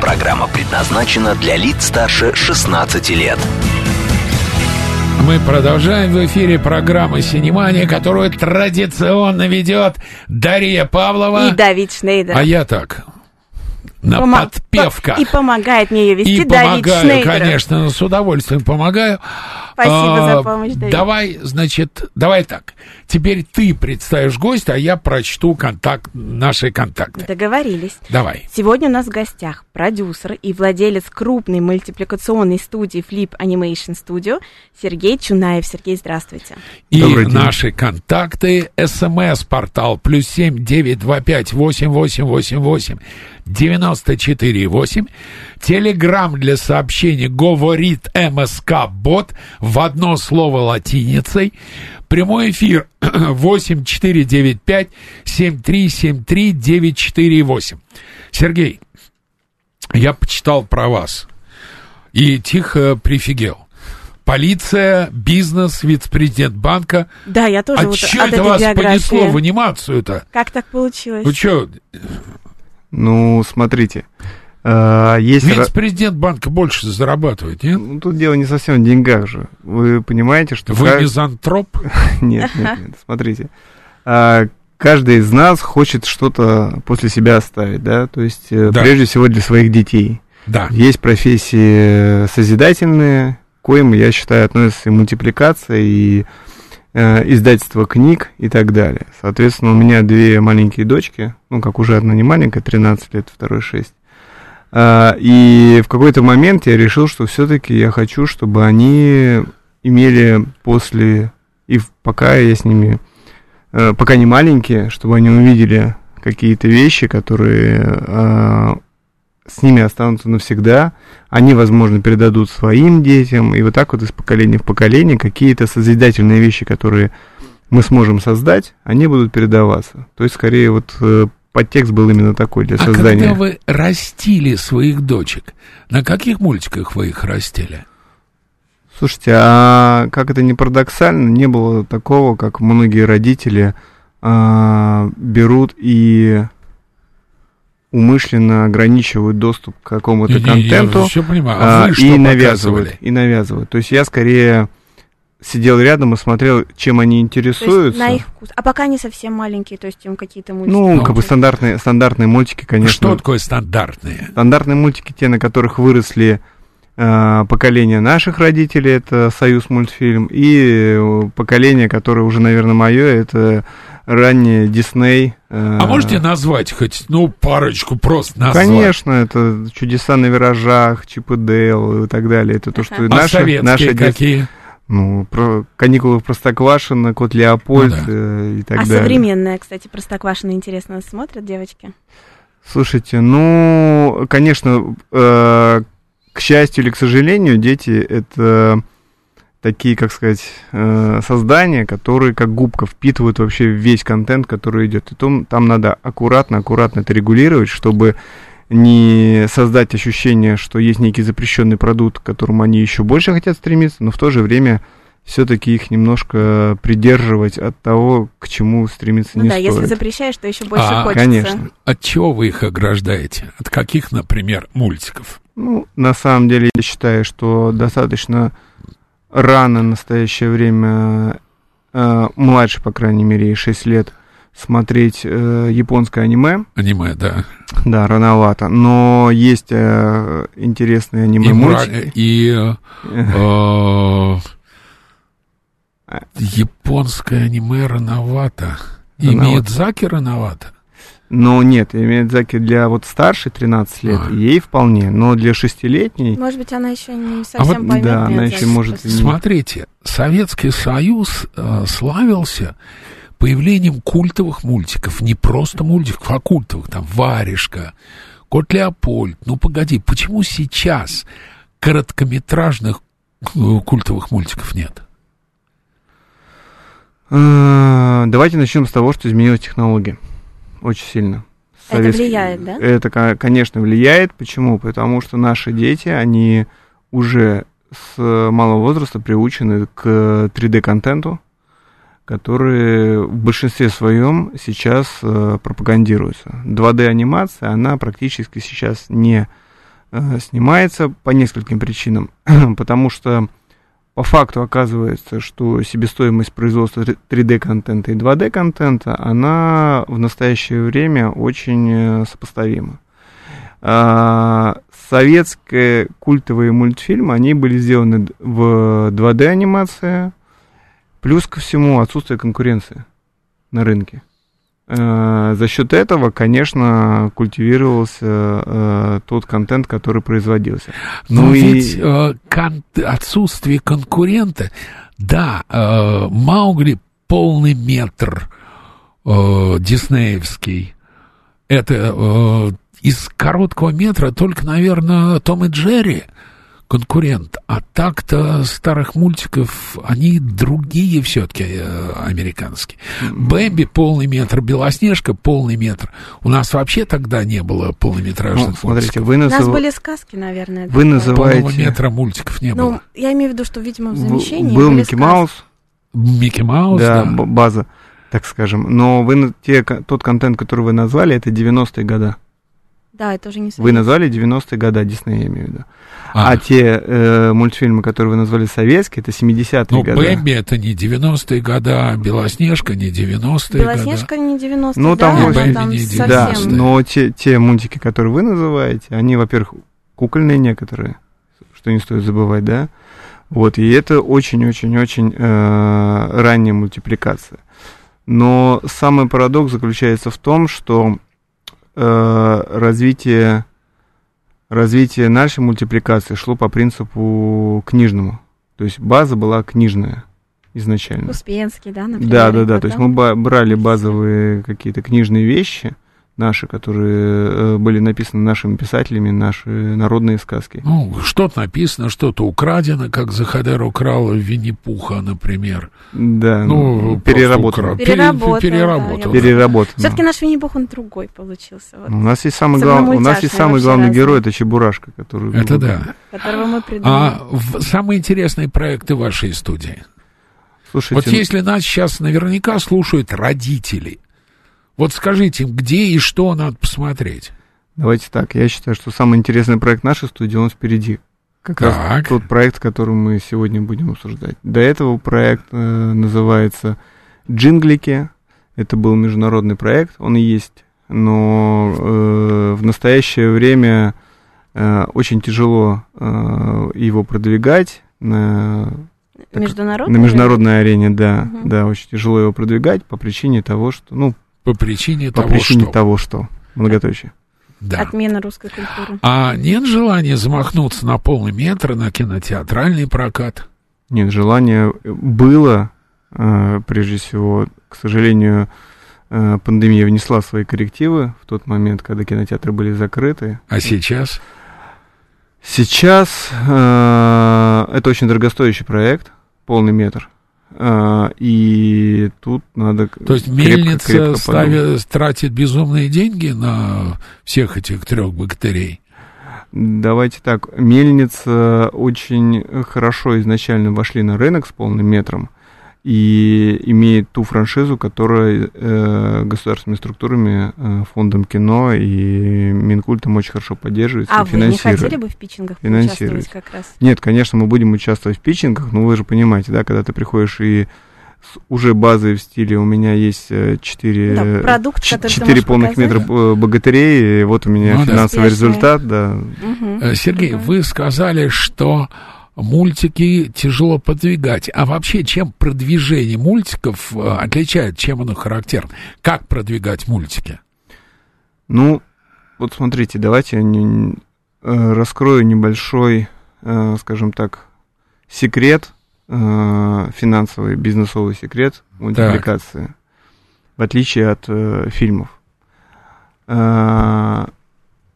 Программа предназначена для лиц старше 16 лет. Мы продолжаем в эфире программы «Синемания», которую традиционно ведет Дарья Павлова. И Давид Шнейдер. А я так, на Пома- подпевках. И помогает мне ее вести И Давид помогаю, Шнейдер. конечно, с удовольствием помогаю. Спасибо А, за помощь, Давид. Давай, значит, давай так. Теперь ты представишь гостя, а я прочту контакт, наши контакты. Договорились. Давай. Сегодня у нас в гостях продюсер и владелец крупной мультипликационной студии Flip Animation Studio Сергей Чунаев. Сергей, здравствуйте. И наши контакты. СМС-портал плюс семь девять два пять восемь восемь восемь восемь девяносто четыре восемь. Телеграмм для сообщений говорит МСК Бот в одно слово латиницей. Прямой эфир 8495 7373 948. Сергей, я почитал про вас и тихо прифигел. Полиция, бизнес, вице-президент банка. Да, я тоже А вот чё это вас биографии. понесло в анимацию-то? Как так получилось? Вы что, Ну, смотрите. Э, есть... вице-президент банка больше зарабатывает, нет? Ну, тут дело не совсем в деньгах же. Вы понимаете, что... Вы ка- мизантроп? Нет, нет, нет, смотрите. А, Каждый из нас хочет что-то после себя оставить, да, то есть э, Да. прежде всего для своих детей. Да. Есть профессии созидательные, к коим, я считаю, относятся и мультипликация, и э, издательство книг и так далее. Соответственно, у меня две маленькие дочки, ну, как уже одна не маленькая, 13 лет, второй 6. А, и в какой-то момент я решил, что все-таки я хочу, чтобы они имели после, и пока я с ними, э, пока они маленькие, чтобы они увидели какие-то вещи, которые э, с ними останутся навсегда, они, возможно, передадут своим детям, и вот так вот из поколения в поколение какие-то созидательные вещи, которые мы сможем создать, они будут передаваться. То есть, скорее, вот э, подтекст был именно такой для А создания. когда вы растили своих дочек, на каких мультиках вы их растили? Слушайте, а как это не парадоксально, не было такого, как многие родители а, берут и умышленно ограничивают доступ к какому-то контенту Я понимаю. а, А и навязывают, и навязывают. То есть я скорее сидел рядом и смотрел, чем они То интересуются. есть на их вкус. А пока они совсем маленькие, то есть им какие-то мультики. Ну, Ну, как бы стандартные, стандартные мультики, конечно. Что такое стандартные? Стандартные мультики, те, на которых выросли э, поколение наших родителей, это Союз мультфильм, и э, поколение, которое уже, наверное, мое, это раннее Дисней. э, А можете назвать хоть, ну, парочку просто назвать? Конечно, это чудеса на виражах, Чип и Дейл и так далее. Это то, что А наше детство. какие? Ну, про каникулы в Простоквашино, Кот Леопольд Ну да. э, и так а далее. современная, кстати, Простоквашино интересно смотрят девочки? Слушайте, ну, конечно, э, к счастью или к сожалению, дети это такие, как сказать, э, создания, которые как губка впитывают вообще весь контент, который идет. И том, там надо аккуратно, аккуратно это регулировать, чтобы не создать ощущение, что есть некий запрещенный продукт, к которому они еще больше хотят стремиться, но в то же время все-таки их немножко придерживать от того, к чему стремиться Ну не да, стоит. если запрещаешь, то еще больше А, хочется. конечно. От чего вы их ограждаете? От каких, например, мультиков? Ну, на самом деле, я считаю, что достаточно рано в настоящее время, э, младше, по крайней мере, 6 лет, смотреть э, японское аниме. Аниме, да. Да, рановато. Но есть э, интересные И, аниме-мультики. мра- и э, А. японское аниме рановато. И. Миядзаки рановато. Но нет, Миядзаки для вот старше 13 лет, А. ей вполне. Но для шестилетней... Может быть, она еще не А совсем вот, поймет. да, она еще может и не- Смотрите, Советский Союз э, славился появлением культовых мультиков. Не просто мультиков, а культовых. Там «Варежка», «Кот Леопольд». Ну, погоди, почему сейчас короткометражных э, культовых мультиков нет? Э, Давайте начнем с того, что изменилась технология. Очень сильно. Это Советский- влияет, да? Это, ко- конечно, влияет. Почему? Потому что наши дети, они уже с малого возраста приучены к 3D-контенту, который в большинстве своем сейчас э, пропагандируется. 2D-анимация, она практически сейчас не э, снимается по нескольким причинам. Потому что по факту оказывается, что себестоимость производства 3D-контента и 2D-контента, она в настоящее время очень э, сопоставима. А, Советские культовые мультфильмы, они были сделаны в 2D-анимации, плюс ко всему отсутствие конкуренции на рынке. Э, За счет этого, конечно, культивировался э, тот контент, который производился. Но Ну и- ведь э, кон- отсутствие конкурента, да, Маугли полный метр диснеевский. Это из короткого метра только, наверное, Том и Джерри конкурент. А так-то старых мультиков, они другие все-таки американские. Бэмби полный метр, Белоснежка полный метр. У нас вообще тогда не было Ну, полнометражных смотрите, мультиков. вы, У нас назыв- были сказки, наверное. вы такое. называете... Полного метра мультиков не было. Ну, я имею в виду, что, видимо, в Б- замещении Был Микки сказки. Маус, Микки Маус, да, да. б- база, так скажем. Но вы, на- те, тот контент, который вы назвали, это 90-е годы. Да, это уже не Вы советский. назвали 90-е годы, Дисней, я имею в виду. А, А, те э, мультфильмы, которые вы назвали советские, это 70-е ну, годы. Бэмби это не 90-е года, Белоснежка не 90-е года. Белоснежка не 90 Ну, там да, очень- она там не совсем... Да, 90-е. но те, те мультики, которые вы называете, они, во-первых, кукольные некоторые, что не стоит забывать, да? Вот, и это очень-очень-очень э, ранняя мультипликация. Но самый парадокс заключается в том, что э, развитие, развитие нашей мультипликации шло по принципу книжному. То есть база была книжная изначально. Успенский, да, например. Да, да, да. То есть мы брали базовые какие-то книжные вещи наши, которые э, были написаны нашими писателями, наши народные сказки. Ну, что-то написано, что-то украдено, как Захадер украл Винни-Пуха, например. Да, Ну, ну, переработано. просто украл. Пере- Переработал, переработал. да, Переработано. Все-таки наш Винни-Пух, он другой получился, вот, У нас есть самый, глав- у нас есть самый главный разные. герой, это Чебурашка, который... Это да. которого мы придумали. А в- самые интересные проекты вашей студии? Слушайте, Вот если нас сейчас наверняка слушают родители, вот скажите где и что надо посмотреть. давайте так, я считаю, что самый интересный проект нашей студии, он впереди. Как раз Так. тот проект, который мы сегодня будем обсуждать. До этого проект э, называется «Джинглики». Это был международный проект, он и есть, но э, в настоящее время э, очень тяжело э, его продвигать на, так- Международный? на международной арене, да, Мгм. да, очень тяжело его продвигать по причине того, что, ну, По причине по того, причине что... того, что, многоточие. Да. Отмена русской культуры. А нет желания замахнуться на полный метр на кинотеатральный прокат? Нет, желание было, э, прежде всего, к сожалению, э, пандемия внесла свои коррективы в тот момент, когда кинотеатры были закрыты. А сейчас? Сейчас э, это очень дорогостоящий проект, полный метр. Э, и тут надо То есть крепко- мельница крепко ставит, тратит безумные деньги на всех этих трех бактерий? Давайте так, мельница очень хорошо изначально вошли на рынок с полным метром и имеет ту франшизу, которая э, государственными структурами, э, фондом кино и Минкультом очень хорошо поддерживается А и вы не хотели бы в питчингах Финансирует. поучаствовать как раз? Нет, конечно, мы будем участвовать в питчингах, но вы же понимаете, да, когда ты приходишь и с уже базой в стиле у меня есть э, четыре, Да, продукт, ч- который ты четыре можешь полных показать. метра э, богатырей, и вот у меня Ну да. финансовый Успешные. результат, да. Э, Сергей, Мгм. вы сказали, что мультики тяжело продвигать. А вообще, чем продвижение мультиков э, отличает, чем оно характерно? Как продвигать мультики? Ну, вот смотрите, давайте я э, раскрою небольшой, э, скажем так, секрет, финансовый, бизнесовый секрет мультипликации, в отличие от фильмов.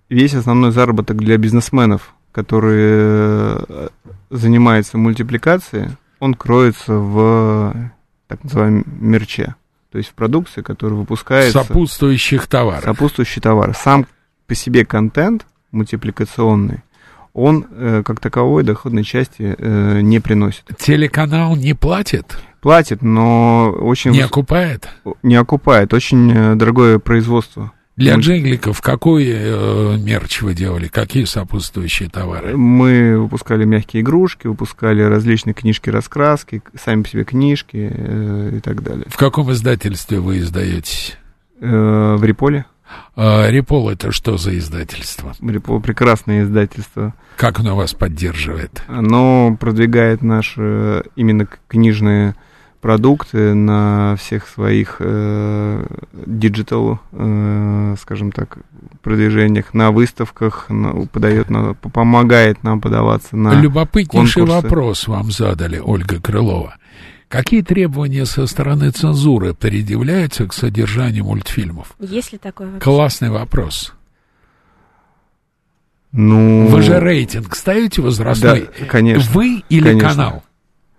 Весь основной заработок для бизнесменов который э, занимается мультипликацией, он кроется в так называемом мерче. То есть в продукции, которая выпускается... Сопутствующих товаров. Сопутствующий товар. Сам по себе контент мультипликационный, он э, как таковой доходной части э, не приносит. Телеканал не платит? Платит, но очень... Не окупает? Не окупает. Очень э, дорогое производство. Для джингликов какой э, мерч вы делали? Какие сопутствующие товары? Мы выпускали мягкие игрушки, выпускали различные книжки-раскраски, сами по себе книжки э, и так далее. В каком издательстве вы издаетесь? Э, в Риполе. А, Рипол это что за издательство? Рипол прекрасное издательство. Как оно вас поддерживает? Оно продвигает наши именно книжные продукты на всех своих digital, э, э, скажем так, продвижениях, на выставках, на, подает, на, помогает нам подаваться на Любопытнейший конкурсы. вопрос вам задали, Ольга Крылова. Какие требования со стороны цензуры предъявляются к содержанию мультфильмов? Есть ли такой вопрос? Классный вопрос. Ну, Вы же рейтинг ставите возрастной? Да, конечно. Вы или конечно. канал?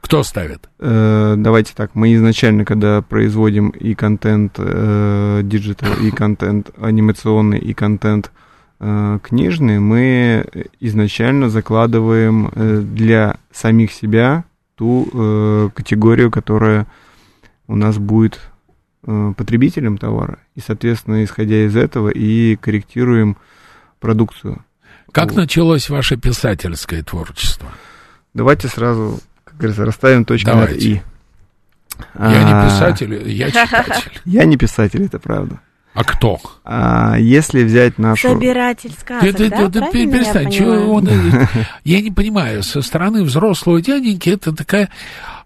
Кто ставит? Э, давайте так, мы изначально, когда производим и контент э, digital, и контент анимационный, и контент э, книжный, мы изначально закладываем э, для самих себя ту э, категорию, которая у нас будет э, потребителем товара. И, соответственно, исходя из этого, и корректируем продукцию. Как Вот. началось ваше писательское творчество? Давайте сразу, говорится, расставим точки над. «и». Я не А, писатель, я читатель. Я не писатель, это правда. А кто? А, если взять нашу... Собиратель сказок, ты- да? ты Правильно я перестань, чё понимаю? он, э, Я не понимаю, со стороны взрослого дяденьки это такая,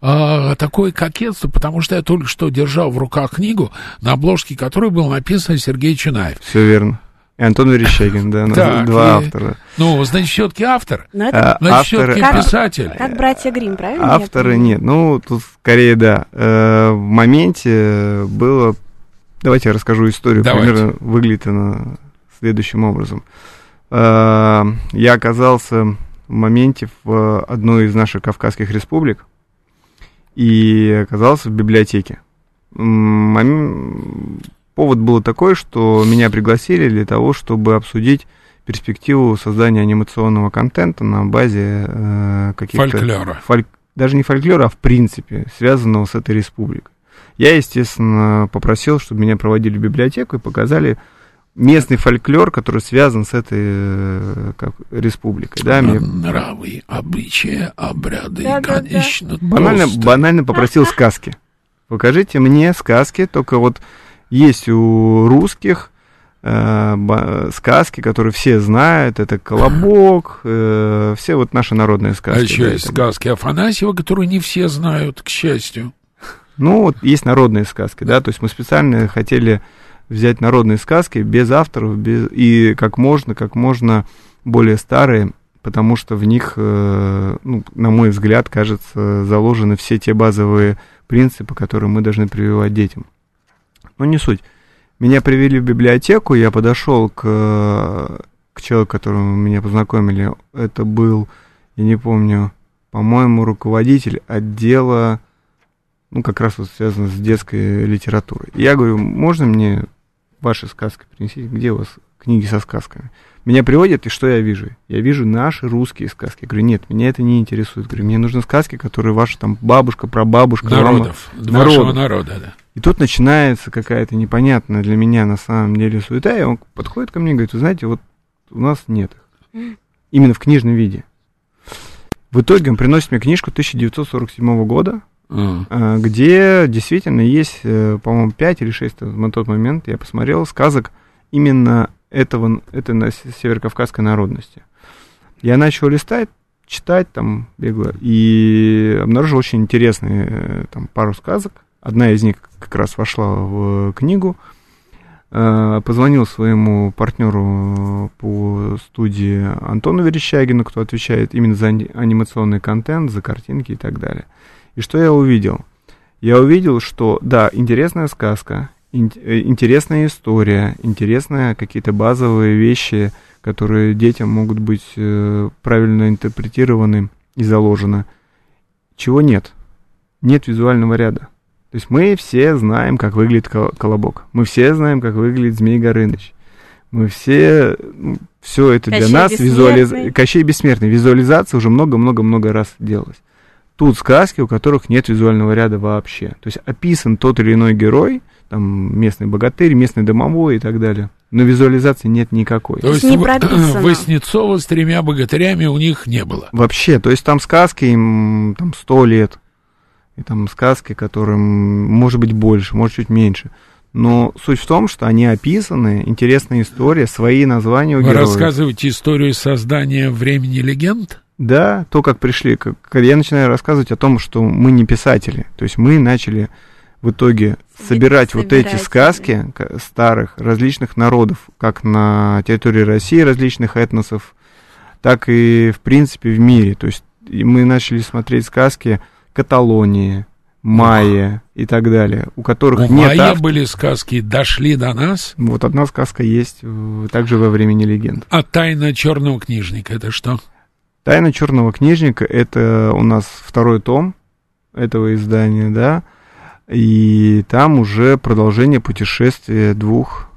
а, такое кокетство, потому что я только что держал в руках книгу, на обложке которой был написан Сергей Чунаев. Все верно. И Антон Верещагин, да, у нас Так, два автора. Ну, значит, все-таки автор. Но это А, Значит, все-таки Как- писатель. как братья Грим, правильно? авторы нет. Ну, тут скорее, да. Э, в моменте было... Давайте я расскажу историю. Давайте. Примерно выглядит она следующим образом. Э, я оказался в моменте в одной из наших кавказских республик и оказался в библиотеке. Повод был такой, что меня пригласили для того, чтобы обсудить перспективу создания анимационного контента на базе э, каких-то... Фольклора. фольк- Даже не фольклора, а в принципе, связанного с этой республикой. Я, естественно, попросил, чтобы меня проводили в библиотеку и показали местный фольклор, который связан с этой э, как, республикой. Да, мне Нравы, обычаи, обряды, и, конечно, банально, тосты. банально попросил сказки. Покажите мне сказки, только вот есть у русских э, сказки, которые все знают, это «Колобок», э, все вот наши народные сказки. А еще да, есть это- сказки Афанасьева, которые не все знают, к счастью. Ну, вот есть народные сказки, да, то есть мы специально хотели взять народные сказки без авторов, без, и как можно, как можно более старые, потому что в них, э, ну, на мой взгляд, кажется, заложены все те базовые принципы, которые мы должны прививать детям. Но не суть. Меня привели в библиотеку, я подошел к, к человеку, которому меня познакомили. Это был, я не помню, по-моему, руководитель отдела ну, как раз вот связано с детской литературой. Я говорю, можно мне ваши сказки принести? Где у вас книги со сказками? Меня приводят, и что я вижу? Я вижу наши русские сказки. Я говорю, нет, меня это не интересует. Говорю, мне нужны сказки, которые ваша там бабушка, прабабушка, мама. Народов. Народов. Вашего народа, да. И тут начинается какая-то непонятная для меня на самом деле суета, и он подходит ко мне и говорит, вы знаете, вот у нас нет их. Именно в книжном виде. В итоге он приносит мне книжку 1947 года, а, где действительно есть, э, по-моему, 5 или 6 на тот момент, я посмотрел, сказок именно этого, этой на- северокавказской народности. Я начал листать, читать там бегло, и обнаружил очень интересные э, там, пару сказок. Одна из них как раз вошла в книгу. Э, Позвонил своему партнеру по студии Антону Верещагину, кто отвечает именно за ани- анимационный контент, за картинки и так далее. И что я увидел? Я увидел, что, да, интересная сказка, ин- э, интересная история, интересные какие-то базовые вещи, которые детям могут быть э, правильно интерпретированы и заложены. Чего нет? Нет визуального ряда. То есть мы все знаем, как выглядит колобок. Мы все знаем, как выглядит Змей Горыныч. Мы все, ну, все это Кощей для нас визуализация. Кощей бессмертный. Визуализация уже много-много-много раз делалась. Тут сказки, у которых нет визуального ряда вообще. То есть описан тот или иной герой, там местный богатырь, местный домовой и так далее. Но визуализации нет никакой. То есть не прописано. Васнецова с тремя богатырями у них не было. Вообще, то есть там сказки им там сто лет. И там сказки, которым может быть больше, может чуть меньше. Но суть в том, что они описаны, интересная история, свои названия у Вы героев. рассказываете историю создания времени легенд? Да, то, как пришли. Как, я начинаю рассказывать о том, что мы не писатели. То есть мы начали в итоге собирать вот эти собирать, сказки старых различных народов, как на территории России различных этносов, так и в принципе в мире. То есть мы начали смотреть сказки Каталонии, Майя и так далее, у которых У нет Майя автора. были сказки, дошли до нас. Вот одна сказка есть в- также во времени легенд. А тайна черного книжника это что? Тайна черного книжника это у нас второй том этого издания, да. И там уже продолжение путешествия двух,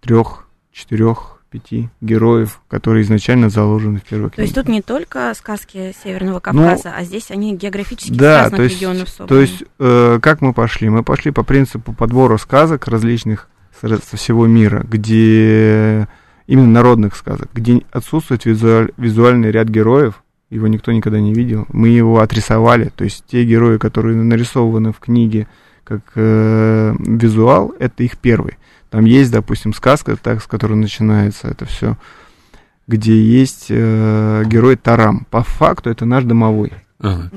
трех, четырех, пяти героев, которые изначально заложены в первой То есть книге. тут не только сказки Северного Кавказа, а здесь они географически с Ну, Да, разных то есть, регионов собраны. то есть э, как мы пошли? Мы пошли по принципу подбора сказок различных с- со всего мира, где именно народных сказок, где отсутствует визуаль- визуальный ряд героев, его никто никогда не видел. Мы его отрисовали, то есть те герои, которые нарисованы в книге как э, визуал, это их первый. Там есть, допустим, сказка, так, с которой начинается это все, где есть э, герой Тарам. По факту это наш домовой. Ага.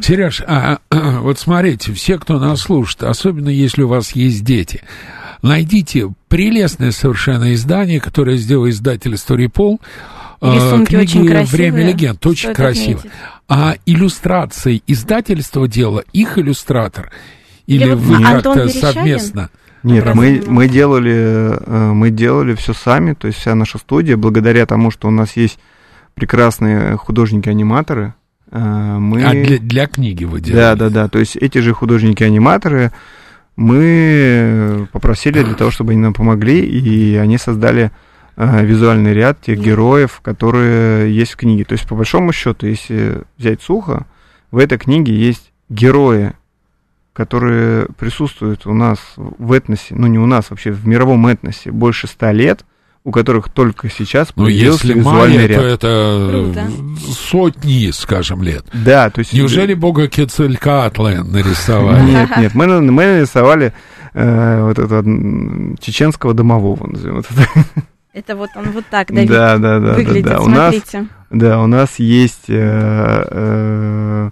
Сереж, а, вот смотрите, все, кто нас слушает, особенно если у вас есть дети, найдите прелестное совершенно издание, которое сделал издатель Storypol. И э, рисунки книги очень красивые, «Время легенд». Очень стоит красиво. отметить. А иллюстрации издательство дело, их иллюстратор? Или Или вот вы Антон как-то совместно? Нет, мы, не мы делали, э, мы делали все сами, то есть вся наша студия, благодаря тому, что у нас есть прекрасные художники-аниматоры, э, мы... А для, для книги вы делали? Да, да, да, то есть эти же художники-аниматоры мы попросили для того, чтобы они нам помогли, и они создали э, визуальный ряд тех героев, которые есть в книге. То есть, по большому счету, если взять сухо, в этой книге есть герои, которые присутствуют у нас в этносе, ну не у нас вообще, в мировом этносе больше ста лет, у которых только сейчас Ну, появился если визуальный майя, ряд. то это Круто. сотни, скажем, лет. Да, то есть... Неужели бога Кецалькаатлы нарисовали? Нет, нет, мы, на- мы нарисовали э, вот этого чеченского домового, назовем это. Это вот он вот так, Давид, Да, да, да, да, выглядит, да. У нас, смотрите. да, у нас есть э, э,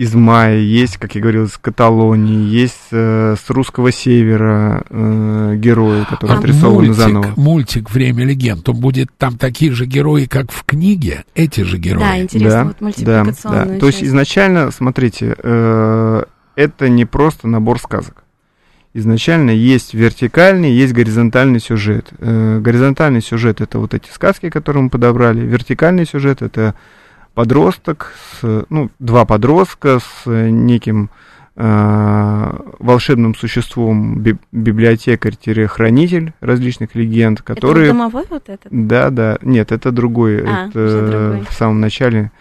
из Майя, есть, как я говорил, из Каталонии, есть э, с русского севера э, герои, которые А отрисованы мультик, заново. мультик «Время легенд», он будет там такие же герои, как в книге, эти же герои. Да, интересно, Да, вот Да, мультипликационную да. То есть изначально, смотрите, э, это не просто набор сказок. Изначально есть вертикальный, есть горизонтальный сюжет. Э, горизонтальный сюжет это вот эти сказки, которые мы подобрали. Вертикальный сюжет это подросток, с, ну, два подростка с неким э, волшебным существом, би- библиотекарь-хранитель различных легенд, Это которые... домовой вот этот? Да, да. Нет, это другой. А, это другой. в самом начале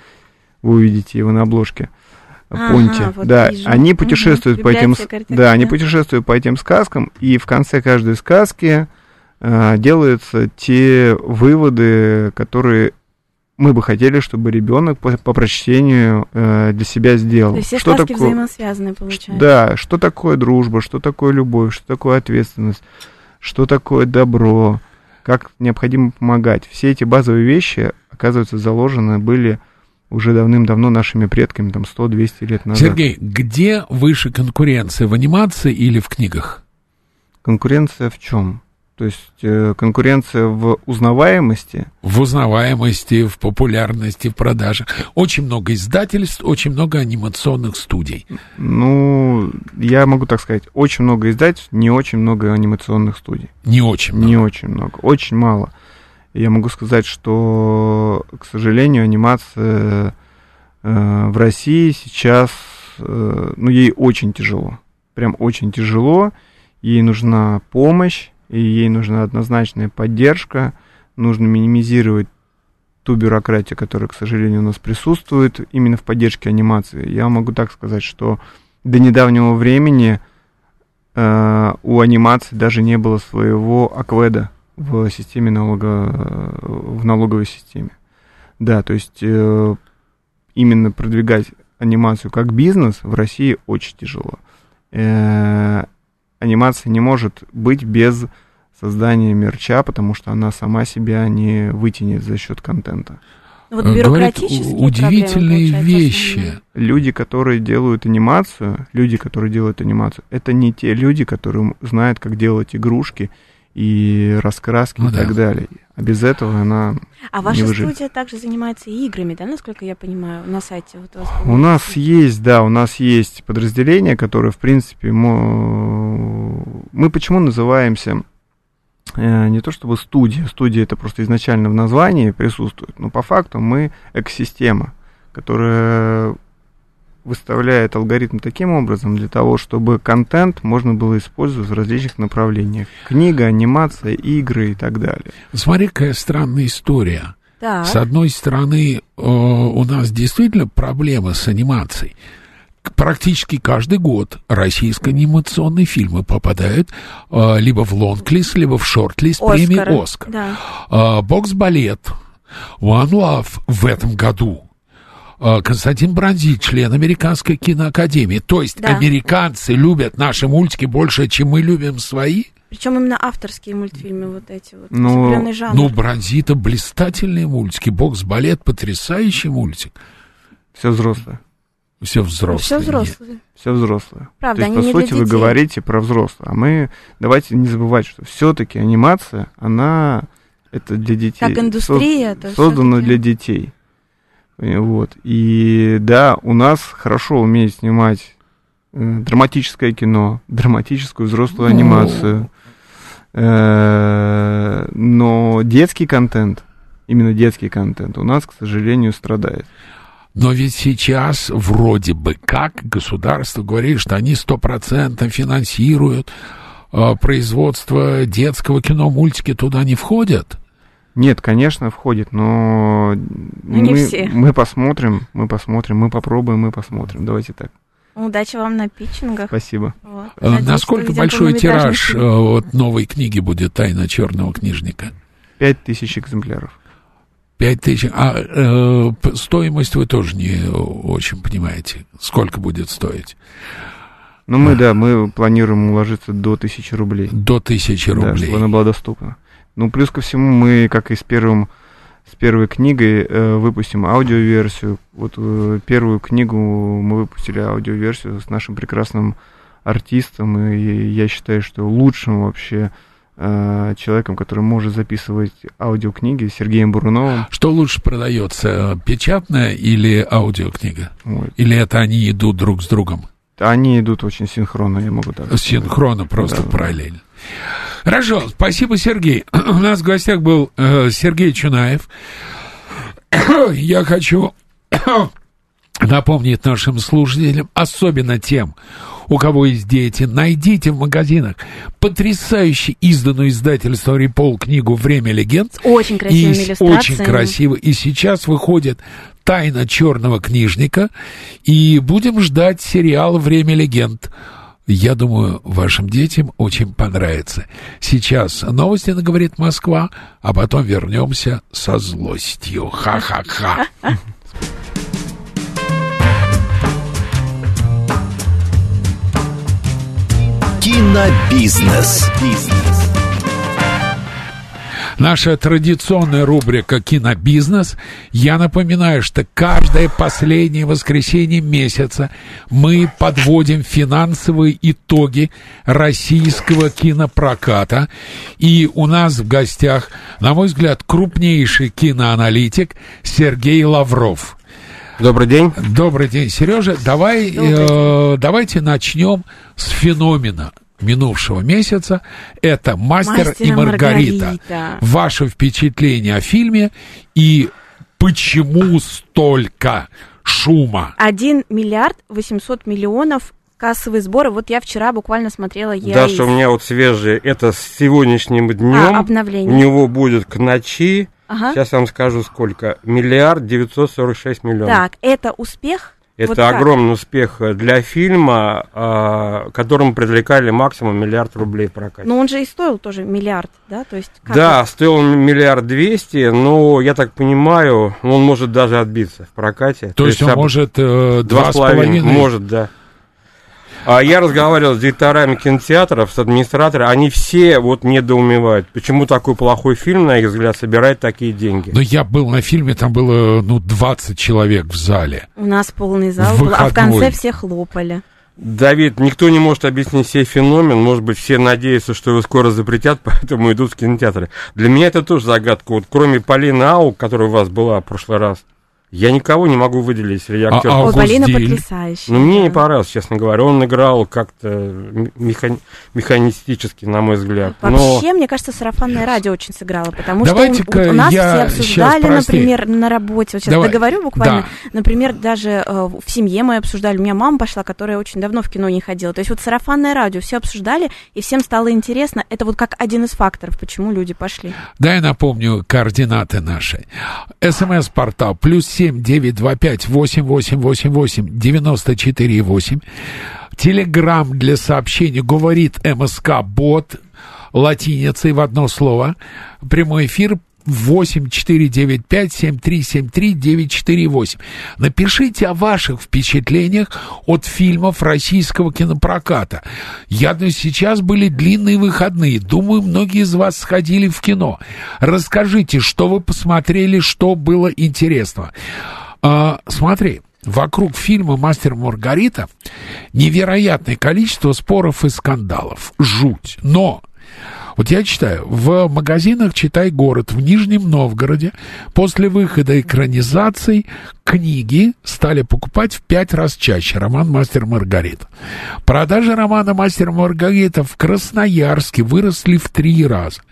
вы увидите его на обложке. Ага, Понти. вот да, вижу. они путешествуют по этим, да, они путешествуют по этим сказкам, и в конце каждой сказки а, делаются те выводы, которые мы бы хотели, чтобы ребенок по, по прочтению э, для себя сделал. То есть все что сказки такое, взаимосвязаны, получается. да, что такое дружба, что такое любовь, что такое ответственность, что такое добро, как необходимо помогать. Все эти базовые вещи, оказывается, заложены были уже давным-давно нашими предками, там 100-200 лет назад. Сергей, где выше конкуренция, в анимации или в книгах? Конкуренция в чем? То есть э, конкуренция в узнаваемости, В узнаваемости, в популярности, в продажах. Очень много издательств, очень много анимационных студий. ну, я могу так сказать, очень много издательств, не очень много анимационных студий. Не очень много. Не очень много, очень мало. Я могу сказать, что, к сожалению, анимация э, в России сейчас, э, ну, ей очень тяжело. Прям очень тяжело. Ей нужна помощь, и ей нужна однозначная поддержка. Нужно минимизировать ту бюрократию, которая, к сожалению, у нас присутствует именно в поддержке анимации. Я могу так сказать, что до недавнего времени э, у анимации даже не было своего акведа в системе налога, в налоговой системе. Да, то есть э, именно продвигать анимацию как бизнес в России очень тяжело. Э, анимация не может быть без создания мерча, потому что она сама себя не вытянет за счет контента. Ну, вот Говорит бюрократические удивительные проблемы, вещи. Люди, которые делают анимацию, люди, которые делают анимацию, это не те люди, которые знают, как делать игрушки и раскраски Ну и да. так далее. А без этого она А не ваша выживет. студия также занимается играми, да, насколько я понимаю, на сайте? Вот у вас У нас есть, да, у нас есть подразделение, которое, в принципе, мо- мы почему называемся э, не то чтобы студия, студия это просто изначально в названии присутствует, но по факту мы экосистема, которая выставляет алгоритм таким образом для того, чтобы контент можно было использовать в различных направлениях. Книга, анимация, игры и так далее. Смотри, какая странная история. Так. С одной стороны, э, у нас действительно проблемы с анимацией. Практически каждый год российские анимационные фильмы попадают э, либо в лонг-лист, либо в шорт-лист премии. «Оскар». Да. А, Бокс-балет, One Love в этом году. А, Константин Бронзи, член Американской киноакадемии. То есть Да. американцы любят наши мультики больше, чем мы любим свои? Причем именно авторские мультфильмы вот эти вот. Ну, жанр. Ну, Бронзи-то блистательные мультики. Бокс-балет потрясающий мультик. Все взрослое. Все взрослые. Все взрослые. Все взрослое. Правда, То есть, они по не для сути, вы говорите про взрослых. А мы давайте не забывать, что все-таки анимация, она это для детей. Как индустрия, Созд- то создана для детей. И Вот. И да, у нас хорошо умеет снимать э, драматическое кино, драматическую взрослую Ну. анимацию. Э, но детский контент, именно детский контент, у нас, к сожалению, страдает. Но ведь сейчас вроде бы как государство говорит, что они стопроцентно финансируют э, производство детского кино, мультики туда не входят. Нет, конечно, входит, но не мы, все. мы посмотрим, мы посмотрим, мы попробуем, мы посмотрим. Давайте так. Удачи вам на питчингах. Спасибо. Вот. Э, Надеюсь, Насколько большой тираж э, вот новой книги будет «Тайна черного книжника»? Пять тысяч экземпляров. Пять тысяч. А э, стоимость вы тоже не очень понимаете. Сколько будет стоить? Ну, мы, да, мы планируем уложиться до тысячи рублей. До тысячи Да, рублей. чтобы она была доступна. Ну, плюс ко всему, мы, как и с первым с первой книгой э, выпустим аудиоверсию. Вот э, первую книгу мы выпустили аудиоверсию с нашим прекрасным артистом, и я считаю, что лучшим вообще э, человеком, который может записывать аудиокниги, Сергеем Буруновым. Что лучше продается, печатная или аудиокнига? Вот. Или это они идут друг с другом? Они идут очень синхронно, я могу так сказать. Синхронно, просто Да. параллельно. Хорошо, спасибо, Сергей. У нас в гостях был э, Сергей Чунаев. Я хочу напомнить нашим слушателям, особенно тем, у кого есть дети, найдите в магазинах потрясающе изданную издательством Репол книгу «Время легенд». Очень красивыми И иллюстрациями. очень красиво. И сейчас выходит «Тайна черного книжника». И будем ждать сериал «Время легенд». Я думаю, вашим детям очень понравится. Сейчас новости на «Говорит Москва», а потом вернемся со злостью. Ха-ха-ха. Кинобизнес. Наша традиционная рубрика «Кинобизнес». Я напоминаю, что каждое последнее воскресенье месяца мы подводим финансовые итоги российского кинопроката. И у нас в гостях, на мой взгляд, крупнейший киноаналитик Сергей Лавров. Добрый день. Добрый день, Сережа. Давай, Добрый э, давайте начнем с феномена. Минувшего месяца. Это «Мастер, «Мастер и Маргарита». Маргарита. Ваше впечатление о фильме и почему столько шума? 1 миллиард 800 миллионов кассовые сборы. Вот я вчера буквально смотрела я Даша, у меня вот свежие, это с сегодняшним днем. А, обновление. У него будет к ночи, Ага. сейчас я вам скажу сколько, миллиард девятьсот сорок шесть миллионов. Так, это успех? Это Вот огромный успех для фильма, а, которому привлекали максимум миллиард рублей в прокате. Но он же и стоил тоже миллиард, да? То есть да, это? стоил миллиард двести, но я так понимаю, он может даже отбиться в прокате. То, есть он об- может э, Два два с половиной, половиной- может, да. А я разговаривал с директорами кинотеатров, с администраторами, они все вот недоумевают, почему такой плохой фильм, на их взгляд, собирает такие деньги. Но я был на фильме, там было, ну, 20 человек в зале. У нас полный зал В был, а в конце все хлопали. Давид, никто не может объяснить сей феномен, может быть, все надеются, что его скоро запретят, поэтому идут в кинотеатры. Для меня это тоже загадка. Вот кроме Полины Ау, которая у вас была в прошлый раз, я никого не могу выделить среди А- актеров. а Ой, Полина потрясающая. Ну, мне не понравилось, честно говоря. Он играл как-то механи- механистически, на мой взгляд. Но Вообще, мне кажется, сарафанное радио очень сыграло, потому что Давайте-ка у, у нас я все обсуждали, например, на работе. Вот сейчас Давай. договорю буквально. Да. Например, даже э, в семье мы обсуждали. У меня мама пошла, которая очень давно в кино не ходила. То есть вот сарафанное радио, все обсуждали, и всем стало интересно. Это вот как один из факторов, почему люди пошли. Да, я напомню координаты наши. СМС-портал плюс семь девять два пять восемь восемь восемь восемь девяносто четыре восемь. Телеграмм для сообщений говорит МСК Бот латиницей в одно слово. Прямой эфир 8495-7373-948. Напишите о ваших впечатлениях от фильмов российского кинопроката. Я думаю, сейчас были длинные выходные. Думаю, многие из вас сходили в кино. Расскажите, что вы посмотрели, что было интересного. А, смотри, вокруг фильма «Мастер Маргарита» невероятное количество споров и скандалов. Жуть. Но вот я читаю, в магазинах «Читай город» в Нижнем Новгороде после выхода экранизаций книги стали покупать в пять раз чаще роман «Мастер Маргарита». Продажи романа «Мастер Маргарита» в Красноярске выросли в три раза.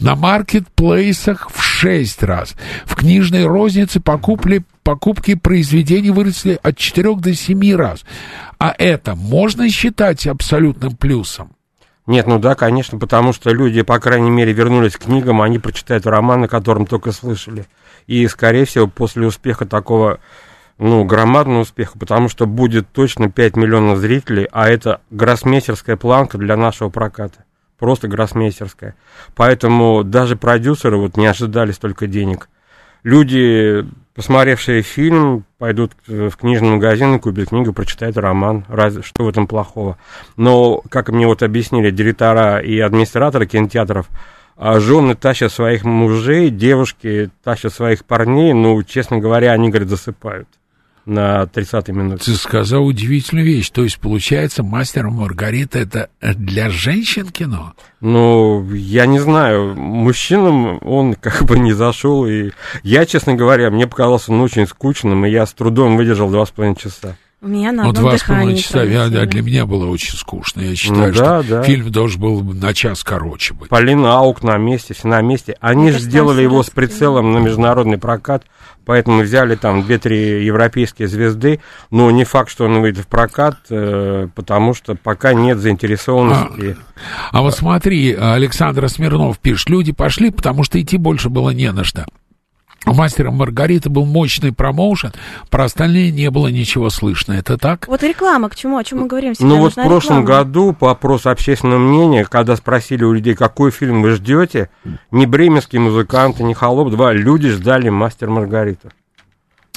На маркетплейсах в шесть раз. В книжной рознице покупли покупки произведений выросли от 4 до 7 раз. А это можно считать абсолютным плюсом? Нет, ну да, конечно, потому что люди, по крайней мере, вернулись к книгам, они прочитают роман, о котором только слышали. И, скорее всего, после успеха такого, ну, громадного успеха, потому что будет точно 5 миллионов зрителей, а это гроссмейстерская планка для нашего проката. Просто гроссмейстерская. Поэтому даже продюсеры вот не ожидали столько денег. Люди, посмотревшие фильм, пойдут в книжный магазин, купят книгу, прочитают роман. Разве что в этом плохого? Но, как мне вот объяснили директора и администраторы кинотеатров, а жены тащат своих мужей, девушки тащат своих парней, ну, честно говоря, они, говорят, засыпают на 30-й минуте. Ты сказал удивительную вещь. То есть, получается, «Мастер и Маргарита» — это для женщин кино? Ну, я не знаю, мужчинам он как бы не зашел, и я, честно говоря, мне показался он очень скучным, и я с трудом выдержал два с половиной часа. У меня на Ну, два с половиной часа я- пролетели. для меня было очень скучно. Я считаю, Ну да, что да. фильм должен был на час короче быть. Полина Аук на месте, все на месте. Они Это же ж сделали его с прицелом на международный прокат, поэтому взяли там две-три европейские звезды, но не факт, что он выйдет в прокат, э, потому что пока нет заинтересованности. А вот смотри, Александр Смирнов пишет, люди пошли, потому что идти больше было не на что. У мастера Маргарита был мощный промоушен, про остальные не было ничего слышно. Это так? Вот реклама, к чему, о чем мы говорим? Ну вот в прошлом реклама. году по опросу общественного мнения, когда спросили у людей, какой фильм вы ждете, ни бременские музыканты, ни Холоп 2, люди ждали «Мастер Маргарита».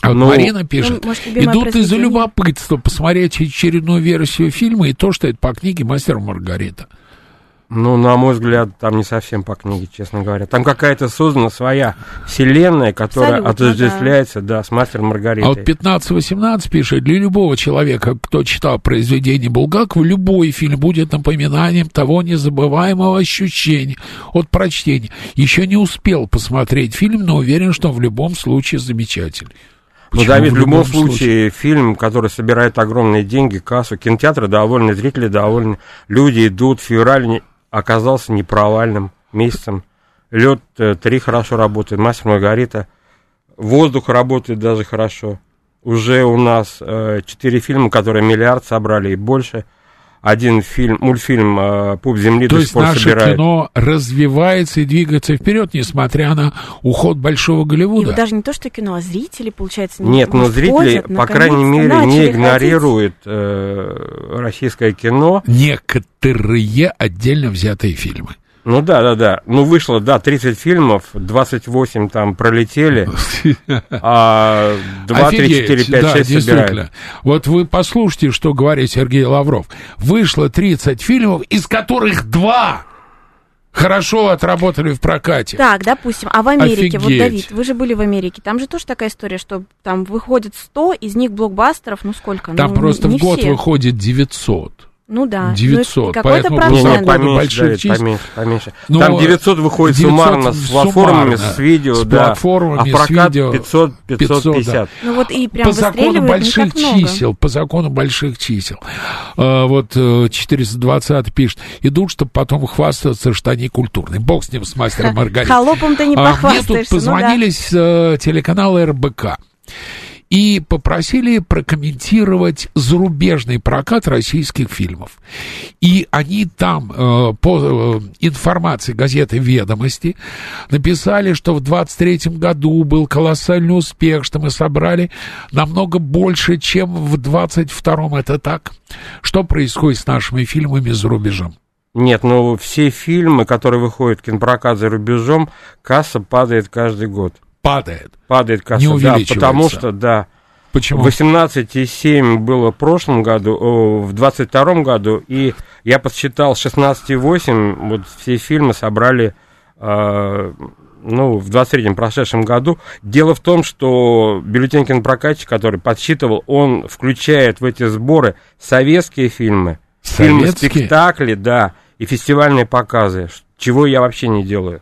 А вот Ну, Марина пишет, Ну, может, любимое идут из-за любопытства посмотреть очередную версию фильма и то, что это по книге «Мастер Маргарита». Ну, на мой взгляд, там не совсем по книге, честно говоря. Там какая-то создана своя вселенная, которая Абсолютно, отождествляется, да, с «Мастером Маргаритой». А вот 15-18 пишет, для любого человека, кто читал произведение Булгакова, любой фильм будет напоминанием того незабываемого ощущения от прочтения. Еще не успел посмотреть фильм, но уверен, что в любом случае замечательный. Ну, Почему Давид, в любом любом случае, фильм, который собирает огромные деньги, кассу, кинотеатры довольны, зрители довольны, люди идут, февраль оказался непровальным месяцем. Лед 3 хорошо работает, мастер Маргарита. Воздух работает даже хорошо. Уже у нас э, четыре фильма, которые миллиард собрали и больше. Один фильм, мультфильм э, «Пуп земли» То до есть сих пор наше собирает. кино развивается и двигается вперед, несмотря на уход большого И Голливуда. вот даже не то, что кино, а зрители, получается, Нет, но зрители, ходят, по крайней мере, не игнорируют э, российское кино. Некоторые отдельно взятые фильмы. Ну да, да, да. Ну вышло, да, 30 фильмов, 28 там пролетели, а 2, 3, Офигеть, 4, 5, да, 6 действительно. собирают. Вот вы послушайте, что говорит Сергей Лавров. Вышло 30 фильмов, из которых два хорошо отработали в прокате. Так, допустим, а в Америке, вот, Офигеть. Давид, вы же были в Америке, там же тоже такая история, что там выходит 100, из них блокбастеров, ну сколько? Там ну, просто не в год все. выходит 900. Ну да. Ну, 900, и какой-то поэтому процент. Много поменьше, больших чисел. поменьше, поменьше. Ну, Там 900 выходит 900 суммарно с платформами, с видео, С да. платформами, а в с прокат видео 500, 500, 550. Ну вот и прям по закону больших так много. чисел, по закону больших чисел. А, вот э, 420 пишет, идут, чтобы потом хвастаться, что они культурные. Бог с ним, с мастером Маргаритой. Холопом ты не А, Мне похвастаешься. тут ну да. э, телеканала РБК и попросили прокомментировать зарубежный прокат российских фильмов. И они там, э, по э, информации газеты «Ведомости», написали, что в 23 году был колоссальный успех, что мы собрали намного больше, чем в 22-м. Это так? Что происходит с нашими фильмами за рубежом? Нет, ну все фильмы, которые выходят в кинопрокат за рубежом, касса падает каждый год. Падает. Падает касса, Не да, увеличивается. потому что, да, Почему? 18,7 было в прошлом году, о, в 22 году, и я подсчитал 16,8, вот все фильмы собрали, э, ну, в 23-м прошедшем году. Дело в том, что бюллетень кинопрокатчик, который подсчитывал, он включает в эти сборы советские фильмы, фильмы, Советские? спектакли, да, и фестивальные показы, чего я вообще не делаю.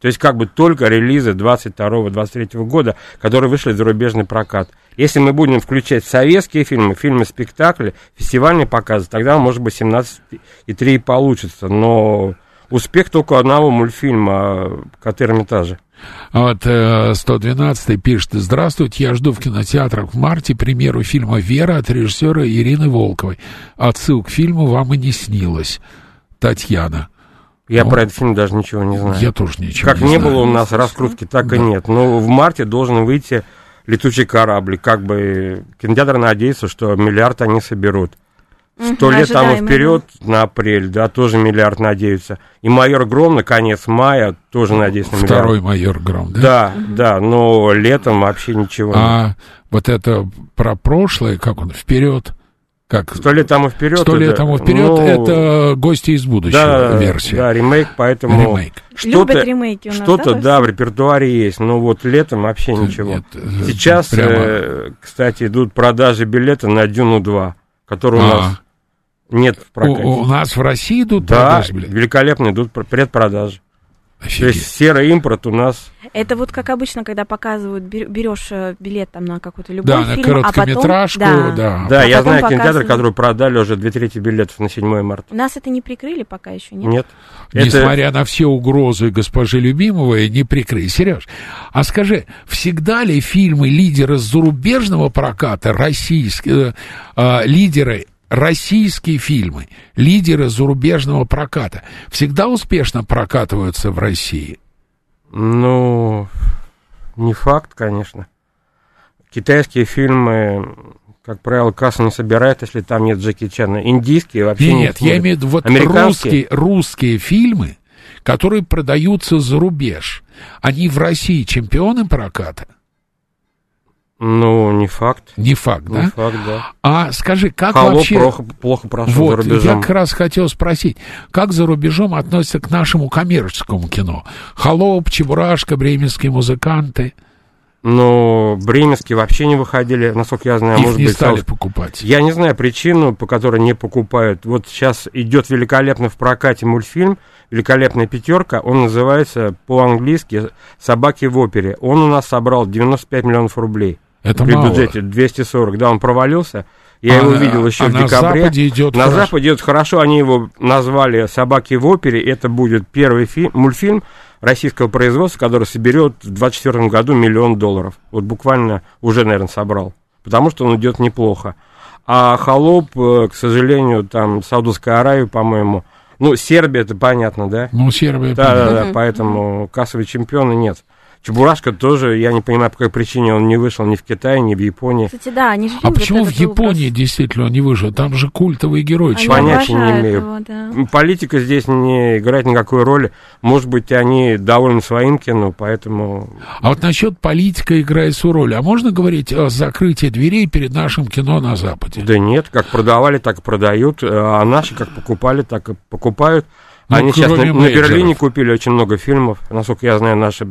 То есть как бы только релизы 22-23 года, которые вышли в зарубежный прокат. Если мы будем включать советские фильмы, фильмы-спектакли, фестивальные показы, тогда, может быть, 17,3 и получится. Но успех только одного мультфильма «Коты Эрмитажа». Вот э, 112 пишет, здравствуйте, я жду в кинотеатрах в марте премьеру фильма «Вера» от режиссера Ирины Волковой. Отсыл к фильму вам и не снилось. Татьяна. Я Ну, про этот фильм даже ничего не знаю. Я тоже ничего как не, не знаю. было у нас раскрутки, так и Да. нет. Но в марте должен выйти летучий корабль. Как бы кинотеатр надеется, что миллиард они соберут. Сто лет тому ожидаемо, вперед, на апрель, да, тоже миллиард надеются. И майор Гром на конец мая тоже надеется на миллиард. Второй майор Гром, да? Да, да, но летом вообще ничего нет. А вот это про прошлое, как он, вперед, как Сто лет тому вперед. сто лет это, тому вперед, ну, это гости из будущего да, версия. Да, ремейк, поэтому Ремейк. что-то, Любят ремейки у нас, что-то, да, да, в репертуаре есть, но вот летом вообще ничего. Нет, э, Сейчас, прямо- э, кстати, идут продажи билета на Дюну 2, который у А. нас нет в у, прокате. у нас в России идут да, продажи, блин. великолепно идут пр- предпродажи. То Офигеть. есть серый импорт у нас Это вот как обычно, когда показывают, бер- берешь э, билет там на какой-то любой Да, на фильм, а потом... короткометражку, Да. да. Да, А я знаю кинотеатры, показывают. которые продали уже две трети билетов на 7 марта. Нас это не прикрыли пока еще, нет? Нет. Это- Несмотря на все угрозы госпожи Любимовой, не прикрыть. Сереж, а скажи, всегда ли фильмы лидеры зарубежного проката, российские, э, э, лидеры российские фильмы, лидеры зарубежного проката, всегда успешно прокатываются в России? Ну, не факт, конечно. Китайские фильмы, как правило, касса не собирает, если там нет Джеки Чана. Индийские вообще Нет, не нет, я имею в виду вот русские, русские фильмы, которые продаются за рубеж, они в России чемпионы проката? Ну, не факт. Не факт, Не да? факт, да. А скажи, как Холоп вообще... плохо, плохо прошел за Вот, я рубежом. как раз хотел спросить, как за рубежом относятся к нашему коммерческому кино? Холоп, Чебурашка, бременские музыканты. Но бременские вообще не выходили, насколько я знаю, Их может не быть, стали Саус- покупать. Я не знаю причину, по которой не покупают. Вот сейчас идет великолепно в прокате мультфильм «Великолепная пятерка». Он называется по-английски «Собаки в опере». Он у нас собрал 95 миллионов рублей. Это при мало. бюджете 240, да, он провалился. Я А- его видел еще а в на декабре. Западе идет на хорошо. Западе идет хорошо, они его назвали «Собаки в опере». Это будет первый фи- мультфильм российского производства, который соберет в 2024 году миллион долларов. Вот буквально уже, наверное, собрал. Потому что он идет неплохо. А «Холоп», э, к сожалению, там Саудовская Аравия, по-моему, ну, Сербия, это понятно, да? Ну, Сербия... Да, да, понятно. да, поэтому кассовые чемпионы нет. Чебурашка тоже, я не понимаю, по какой причине он не вышел ни в Китае, ни в Японии. Кстати, да, они же А почему в этот образ. Японии действительно он не выжил? Там же культовый герой. Они. Понятия не имею. его, да. Политика здесь не играет никакой роли. Может быть, они довольны своим кино, поэтому... А вот насчет политика играет свою роль. А можно говорить о закрытии дверей перед нашим кино на Западе? Да нет, как продавали, так и продают. А наши как покупали, так и покупают. Ну, Они сейчас на, на. Берлине купили очень много фильмов. Насколько я знаю, наши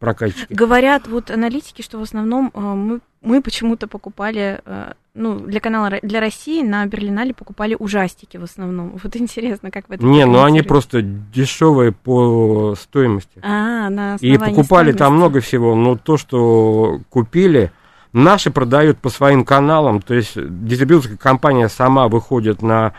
прокатчики. Говорят вот аналитики, что в основном э, мы, мы почему-то покупали, э, ну, для канала, для России на Берлинале покупали ужастики в основном. Вот интересно, как вы это Не, ну они просто дешевые по стоимости. А, на И покупали там стоимости. много всего, но то, что купили, наши продают по своим каналам, то есть дистрибьюторская компания сама выходит на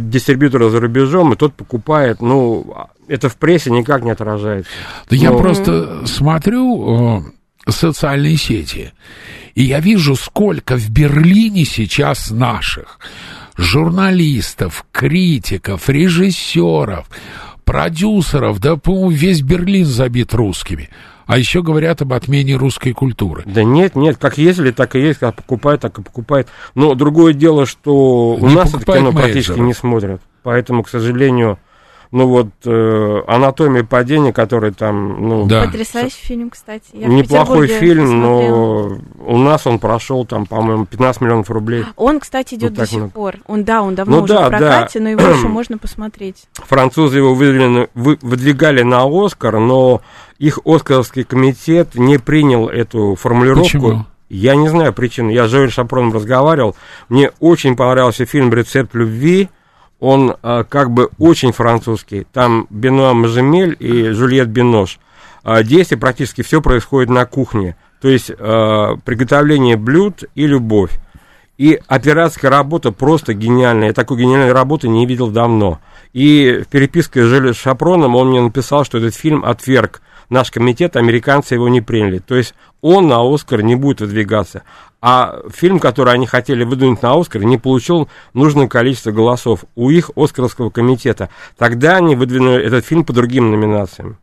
дистрибьютора за рубежом, и тот покупает, ну, это в прессе никак не отражается. Да я Ну. просто смотрю э, социальные сети, и я вижу, сколько в Берлине сейчас наших журналистов, критиков, режиссеров, продюсеров, да, по-моему, весь Берлин забит русскими. А еще говорят об отмене русской культуры. Да нет, нет, как ездили, так и есть, как покупают, так и покупают. Но другое дело, что у Не нас это кино практически менеджеры. не смотрят. Поэтому, к сожалению, ну вот э, «Анатомия падения», который там, ну, Да. Потрясающий фильм, кстати. Я Неплохой фильм, посмотрела. но у нас он прошел там, по-моему, 15 миллионов рублей. Он, кстати, идет Вот до сих много. пор. Он, да, он давно Ну уже да, в прокате, но его еще можно посмотреть. Французы его выдвинули вы- выдвигали на Оскар, но их Оскаровский комитет не принял эту формулировку. Почему? Я не знаю причины. Я с Жоэль Шапроном разговаривал. Мне очень понравился фильм «Рецепт любви». Он а, как бы очень французский. Там Бенуа Мажемель и Жюльет Бинош. А, действие практически все происходит на кухне. То есть а, приготовление блюд и любовь. И операторская работа просто гениальная. Я такой гениальной работы не видел давно. И в переписке с Жилем Шапроном он мне написал, что этот фильм отверг наш комитет, американцы его не приняли. То есть он на Оскар не будет выдвигаться. А фильм, который они хотели выдвинуть на Оскар, не получил нужное количество голосов у их Оскаровского комитета. Тогда они выдвинули этот фильм по другим номинациям.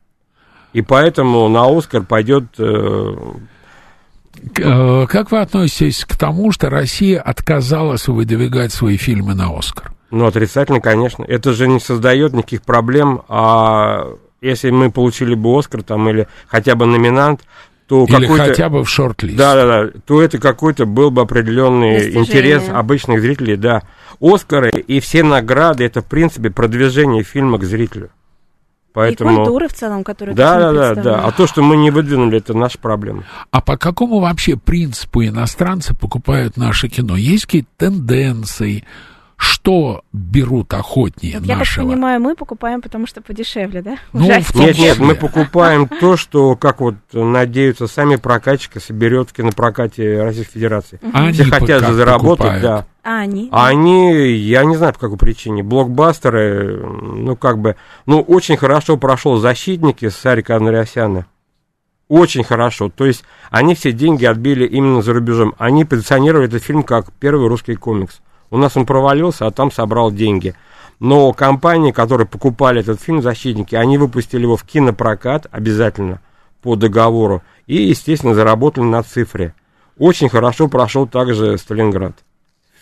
И поэтому на Оскар пойдет э, Э, Как вы относитесь к тому, что Россия отказалась выдвигать свои фильмы на Оскар? Ну, отрицательно, конечно. Это же не создает никаких проблем. А если мы получили бы Оскар там или хотя бы номинант, то Или какой-то... хотя бы в шорт-лист? Да, да, да. То это какой-то был бы определенный Достижение. интерес обычных зрителей, да. Оскары и все награды это, в принципе, продвижение фильма к зрителю. Поэтому... И культуры в целом, которую Да, да, да, да. А то, что мы не выдвинули, это наша проблема. А по какому вообще принципу иностранцы покупают наше кино? Есть какие-то тенденции? Что берут охотнее Вот я нашего? так понимаю, мы покупаем, потому что подешевле, да? Ну, в том Нет, нет, мы покупаем то, что, как вот надеются сами прокатчики, соберет в кинопрокате Российской Федерации. Они Все хотят заработать, покупают? да. А, они? А они, я не знаю по какой причине, блокбастеры, ну как бы, ну очень хорошо прошел «Защитники» с Сарика Анарясяна. Очень хорошо. То есть они все деньги отбили именно за рубежом. Они позиционировали этот фильм как первый русский комикс. У нас он провалился, а там собрал деньги. Но компании, которые покупали этот фильм «Защитники», они выпустили его в кинопрокат обязательно по договору. И, естественно, заработали на цифре. Очень хорошо прошел также «Сталинград».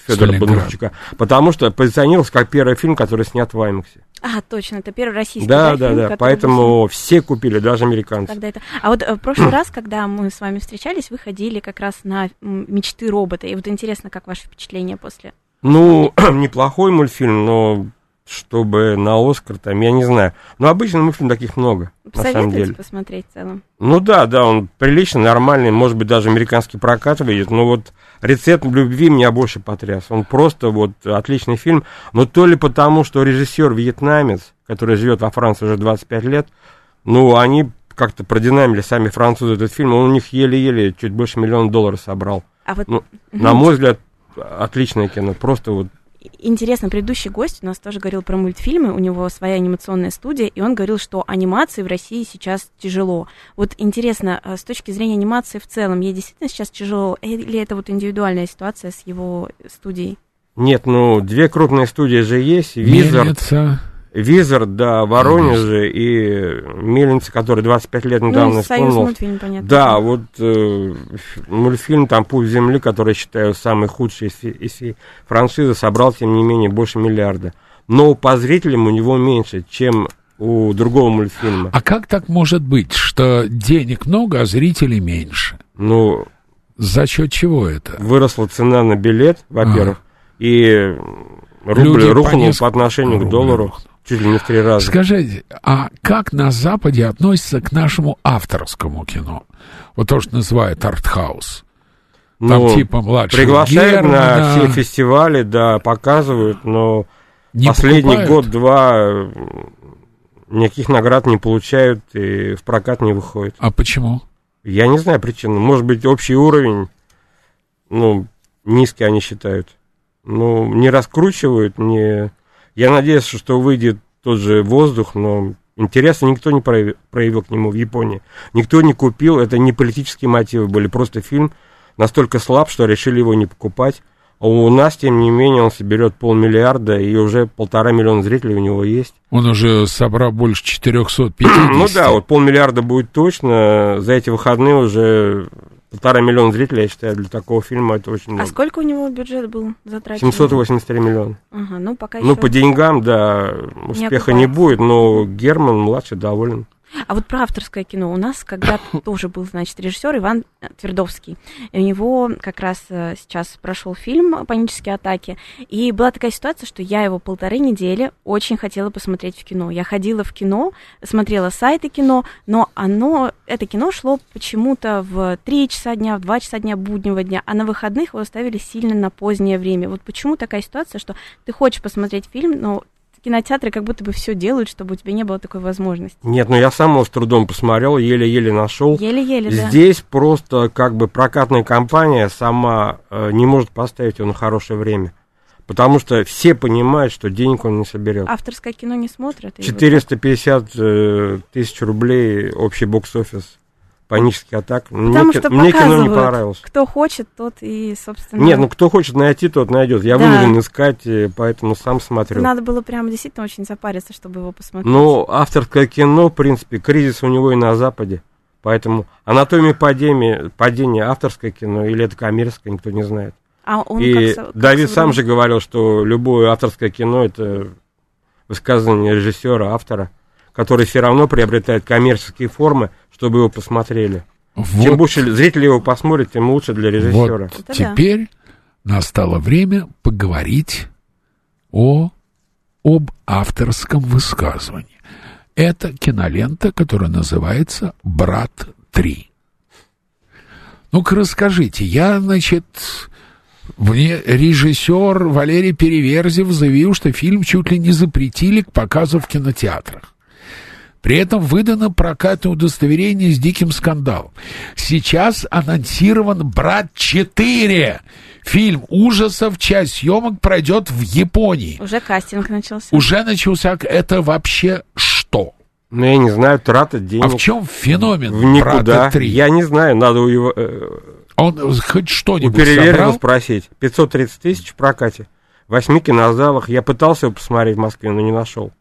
Федора. Бондарчука. Потому что позиционировался как первый фильм, который снят в Аймаксе. А, точно, это первый российский Да, да, да, фильм, да. который Поэтому все купили, даже американцы. Тогда это... А вот э, в прошлый раз, когда мы с вами встречались, вы ходили как раз на мечты робота. И вот интересно, как ваше впечатление после. Ну, неплохой мультфильм, но чтобы на Оскар там, я не знаю. Но обычно мультфильм таких много, на самом деле. посмотреть в целом? Ну да, да, он прилично, нормальный, может быть, даже американский прокат выйдет, но вот «Рецепт любви» меня больше потряс. Он просто вот отличный фильм, но то ли потому, что режиссер вьетнамец, который живет во Франции уже 25 лет, ну, они как-то продинамили сами французы этот фильм, он у них еле-еле чуть больше миллиона долларов собрал. А вот Ну, на мой взгляд, отличное кино. Просто вот интересно, предыдущий гость у нас тоже говорил про мультфильмы, у него своя анимационная студия, и он говорил, что анимации в России сейчас тяжело. Вот интересно, э, с точки зрения анимации в целом, ей действительно сейчас тяжело, или это вот индивидуальная ситуация с его студией? Нет, ну, две крупные студии же есть. Визор, Мельница. Визор, да, в Воронеже и Мельница, который 25 лет недавно ну, и Союз исполнил. мультфильм, понятно. Да, вот э, мультфильм там «Путь земли», который я считаю самый худший из, из всей франшизы, собрал, тем не менее, больше миллиарда. Но по зрителям у него меньше, чем у другого мультфильма. А как так может быть, что денег много, а зрителей меньше? Ну, За счет чего это? выросла цена на билет, во-первых, и рубль Люди по рухнул неск- по отношению к рубль доллару рухнул. Чуть ли не в три раза. Скажите, а как на Западе относятся к нашему авторскому кино? Вот то, что называют артхаус. Там Ну, типа младшего Приглашают на Германа. все фестивали, да, показывают, но Не последний год-два никаких наград не получают и в прокат не выходит. А почему? Я не знаю причины. Может быть, общий уровень, ну, низкий они считают. Ну, не раскручивают, не... Я надеюсь, что выйдет тот же воздух, но интереса никто не проявил, проявил к нему в Японии. Никто не купил, это не политические мотивы были, просто фильм настолько слаб, что решили его не покупать. А у нас, тем не менее, он соберет полмиллиарда, и уже полтора миллиона зрителей у него есть. Он уже собрал больше 450. Ну да, вот полмиллиарда будет точно. За эти выходные уже полтора миллиона зрителей, я считаю, для такого фильма это очень А много. сколько у него бюджет был затрачен? 783 миллиона. Ага, ну пока Ну, еще. по деньгам, да, успеха не окупается. будет, но Герман младший доволен. А вот про авторское кино. У нас когда-то тоже был, значит, режиссер Иван э, Твердовский. И у него как раз э, сейчас прошел фильм «Панические атаки». И была такая ситуация, что я его полторы недели очень хотела посмотреть в кино. Я ходила в кино, смотрела сайты кино, но оно, это кино шло почему-то в 3 часа дня, в 2 часа дня буднего дня, а на выходных его ставили сильно на позднее время. Вот почему такая ситуация, что ты хочешь посмотреть фильм, но кинотеатры как будто бы все делают, чтобы у тебя не было такой возможности. Нет, ну я сам его с трудом посмотрел, еле-еле нашел. Еле-еле, да. Здесь просто как бы прокатная компания сама э, не может поставить его на хорошее время. Потому что все понимают, что денег он не соберет. Авторское кино не смотрят? и вот 450 э, тысяч рублей общий бокс-офис. Панический атак. Мне, Потому ки- что мне кино не понравилось. Кто хочет, тот и, собственно... Нет, ну кто хочет найти, тот найдет. Я Да. вынужден искать, э, поэтому сам смотрю. Надо было прям действительно очень запариться, чтобы его посмотреть. Ну, авторское кино, в принципе, кризис у него и на Западе. Поэтому анатомия падения, падения авторское кино или это коммерческое, никто не знает. а он и как как Давид сам же говорил, что любое авторское кино это высказывание режиссера, автора, который все равно приобретает коммерческие формы, чтобы его посмотрели. Чем Вот, больше зрителей его посмотрят, тем лучше для режиссера. вот теперь настало время поговорить о, об авторском высказывании. Это кинолента, которая называется «Брат 3». Ну-ка расскажите, я, значит, мне режиссер Валерий Переверзев заявил, что фильм чуть ли не запретили к показу в кинотеатрах. При этом выдано прокатное удостоверение с диким скандалом. Сейчас анонсирован «Брат 4». Фильм ужасов, часть съемок пройдет в Японии. Уже кастинг начался. Уже начался... Это вообще что? Ну, я не знаю, трата денег. А в чем феномен в никуда. «Брата 3»? Я не знаю, надо у его... э, Он хоть что-нибудь собрал? спросить. 530 тысяч в прокате. В восьми кинозалах. Я пытался его посмотреть в Москве, но не нашел.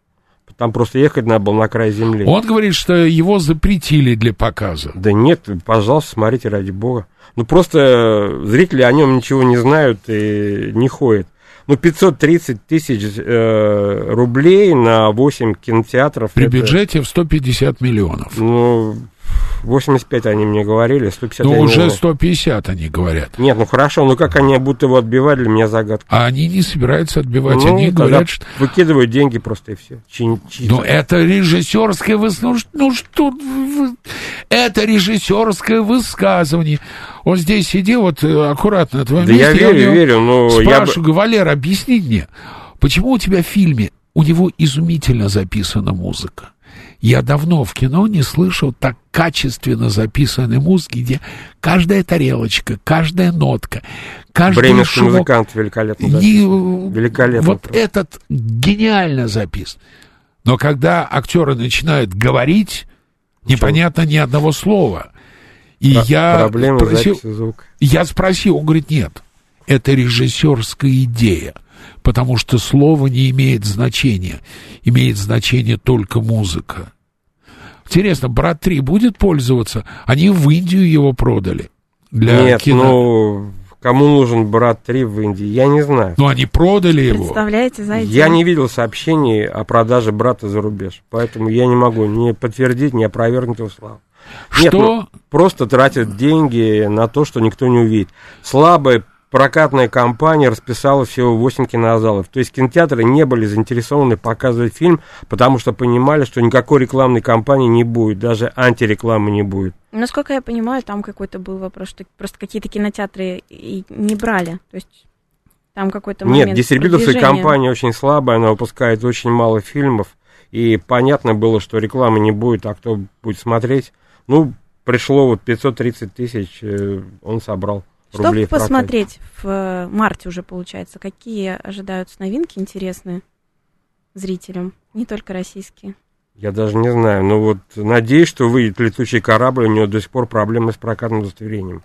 Там просто ехать надо было на край земли. Он говорит, что его запретили для показа. Да нет, пожалуйста, смотрите ради бога. Ну просто э, зрители о нем ничего не знают и не ходят. Ну 530 тысяч э, рублей на 8 кинотеатров. При это, бюджете в 150 миллионов. Ну, 85 они мне говорили, 150 я Ну, уже знаю. 150 они говорят. Нет, ну хорошо, ну как они будут его отбивать, для меня загадка. А они не собираются отбивать. Ну, они говорят, что... Выкидывают деньги просто и все. Чи- чи- Ну, это режиссерское выс... ну, что... Это режиссерское высказывание. Он здесь сидел, вот э, аккуратно на твоем Да я месте. у верю, него верю, но я. Спрашиваю, говорю, Валера, объясни мне, почему у тебя в фильме у него изумительно записана музыка? Я давно в кино не слышал так качественно записанной музыки, где каждая тарелочка, каждая нотка, каждый Бременский шумок, музыкант великолепно. Великолепно Вот просто. этот гениально записан. Но когда актеры начинают говорить, непонятно ни одного слова. И Про- я Проблемы спросил, звука. я спросил, он говорит, нет, это режиссерская идея, потому что слово не имеет значения, имеет значение только музыка. Интересно, брат 3 будет пользоваться? Они в Индию его продали для Нет, кино. ну, кому нужен брат 3 в Индии, я не знаю. Но они продали его. Представляете, знаете? Я не видел сообщений о продаже брата за рубеж, поэтому я не могу ни подтвердить, ни опровергнуть его славу. Нет, Что? ну, просто тратят деньги на то, что никто не увидит. Слабая прокатная компания расписала всего 8 кинозалов. То есть кинотеатры не были заинтересованы показывать фильм, потому что понимали, что никакой рекламной кампании не будет, даже антирекламы не будет. Насколько я понимаю, там какой-то был вопрос, что просто какие-то кинотеатры и не брали. То есть там какой-то момент Нет, дистрибьюторская компания очень слабая, она выпускает очень мало фильмов, и понятно было, что рекламы не будет, а кто будет смотреть? Ну, пришло вот 530 тысяч, э, он собрал Что рублей. посмотреть в э, марте уже получается? Какие ожидаются новинки интересные зрителям? Не только российские. Я даже не знаю, но вот надеюсь, что выйдет летучий корабль, у него до сих пор проблемы с прокатным удостоверением.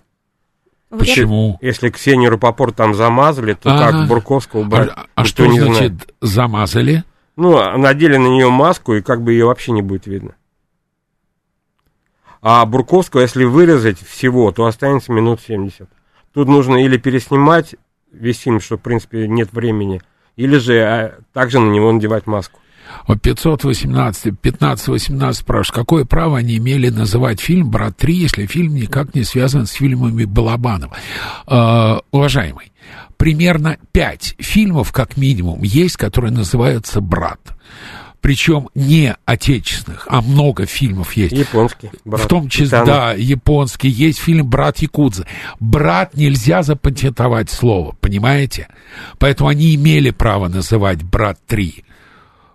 Почему? Если Ксению Рапопорт там замазали, то Ага. как Бурковского убрать, А, а что не значит знает. замазали? Ну, надели на нее маску, и как бы ее вообще не будет видно. А Бурковского, если вырезать всего, то останется минут 70. Тут нужно или переснимать весь фильм, что, в принципе, нет времени, или же а, также на него надевать маску. Вот 518, 15-18 спрашивают, какое право они имели называть фильм «Брат 3», если фильм никак не связан с фильмами Балабанова? Э, уважаемый, примерно 5 фильмов, как минимум, есть, которые называются «Брат». Причем не отечественных, а много фильмов есть. Японский, брат. в том числе, Китано. да, японский. Есть фильм «Брат Якудза». «Брат» нельзя запатентовать слово, понимаете? Поэтому они имели право называть «Брат 3».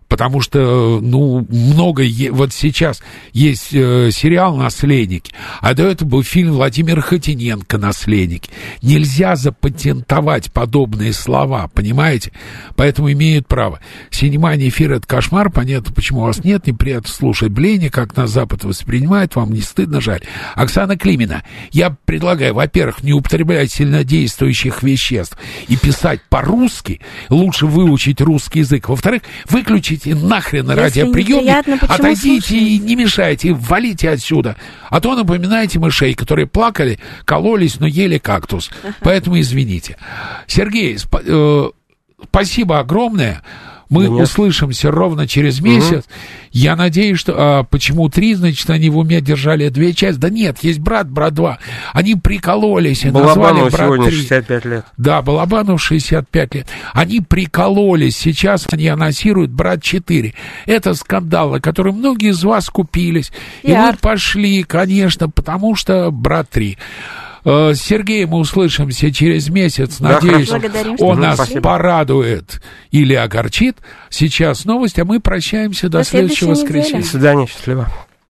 Потому что, ну, много... е- Вот сейчас есть э, сериал «Наследники», а до этого был фильм Владимира Хотиненко «Наследники». Нельзя запатентовать подобные слова, понимаете? Поэтому имеют право. Синема не эфир — это кошмар, понятно, почему у вас нет, неприятно слушать бление, как нас Запад воспринимает, вам не стыдно, жаль. Оксана Климина, я предлагаю, во-первых, не употреблять сильнодействующих веществ и писать по-русски, лучше выучить русский язык. Во-вторых, выключите нахрен Если радиоприемник, отойдите и не мешайте, валите отсюда. А то напоминаете мышей, которые плакали, кололись, но ели кактус. Поэтому извините. Сергей, спа- э, спасибо огромное. Мы нет. услышимся ровно через месяц. Я надеюсь, что... а, почему три, значит, они в уме держали две части? Да нет, есть брат, брат два. Они прикололись и назвали Балабанову брат сегодня 3. 65 лет. Да, Балабанов 65 лет. Они прикололись, сейчас они анонсируют «Брат 4». Это скандал, на который многие из вас купились. И Пиар. мы пошли, конечно, потому что «Брат 3». Э, С Сергеем мы услышимся через месяц. Да, Надеюсь. Благодарим, что он нас спасибо. порадует или огорчит. Сейчас новость, а мы прощаемся до, До следующего недели. воскресенья. До свидания, счастливо.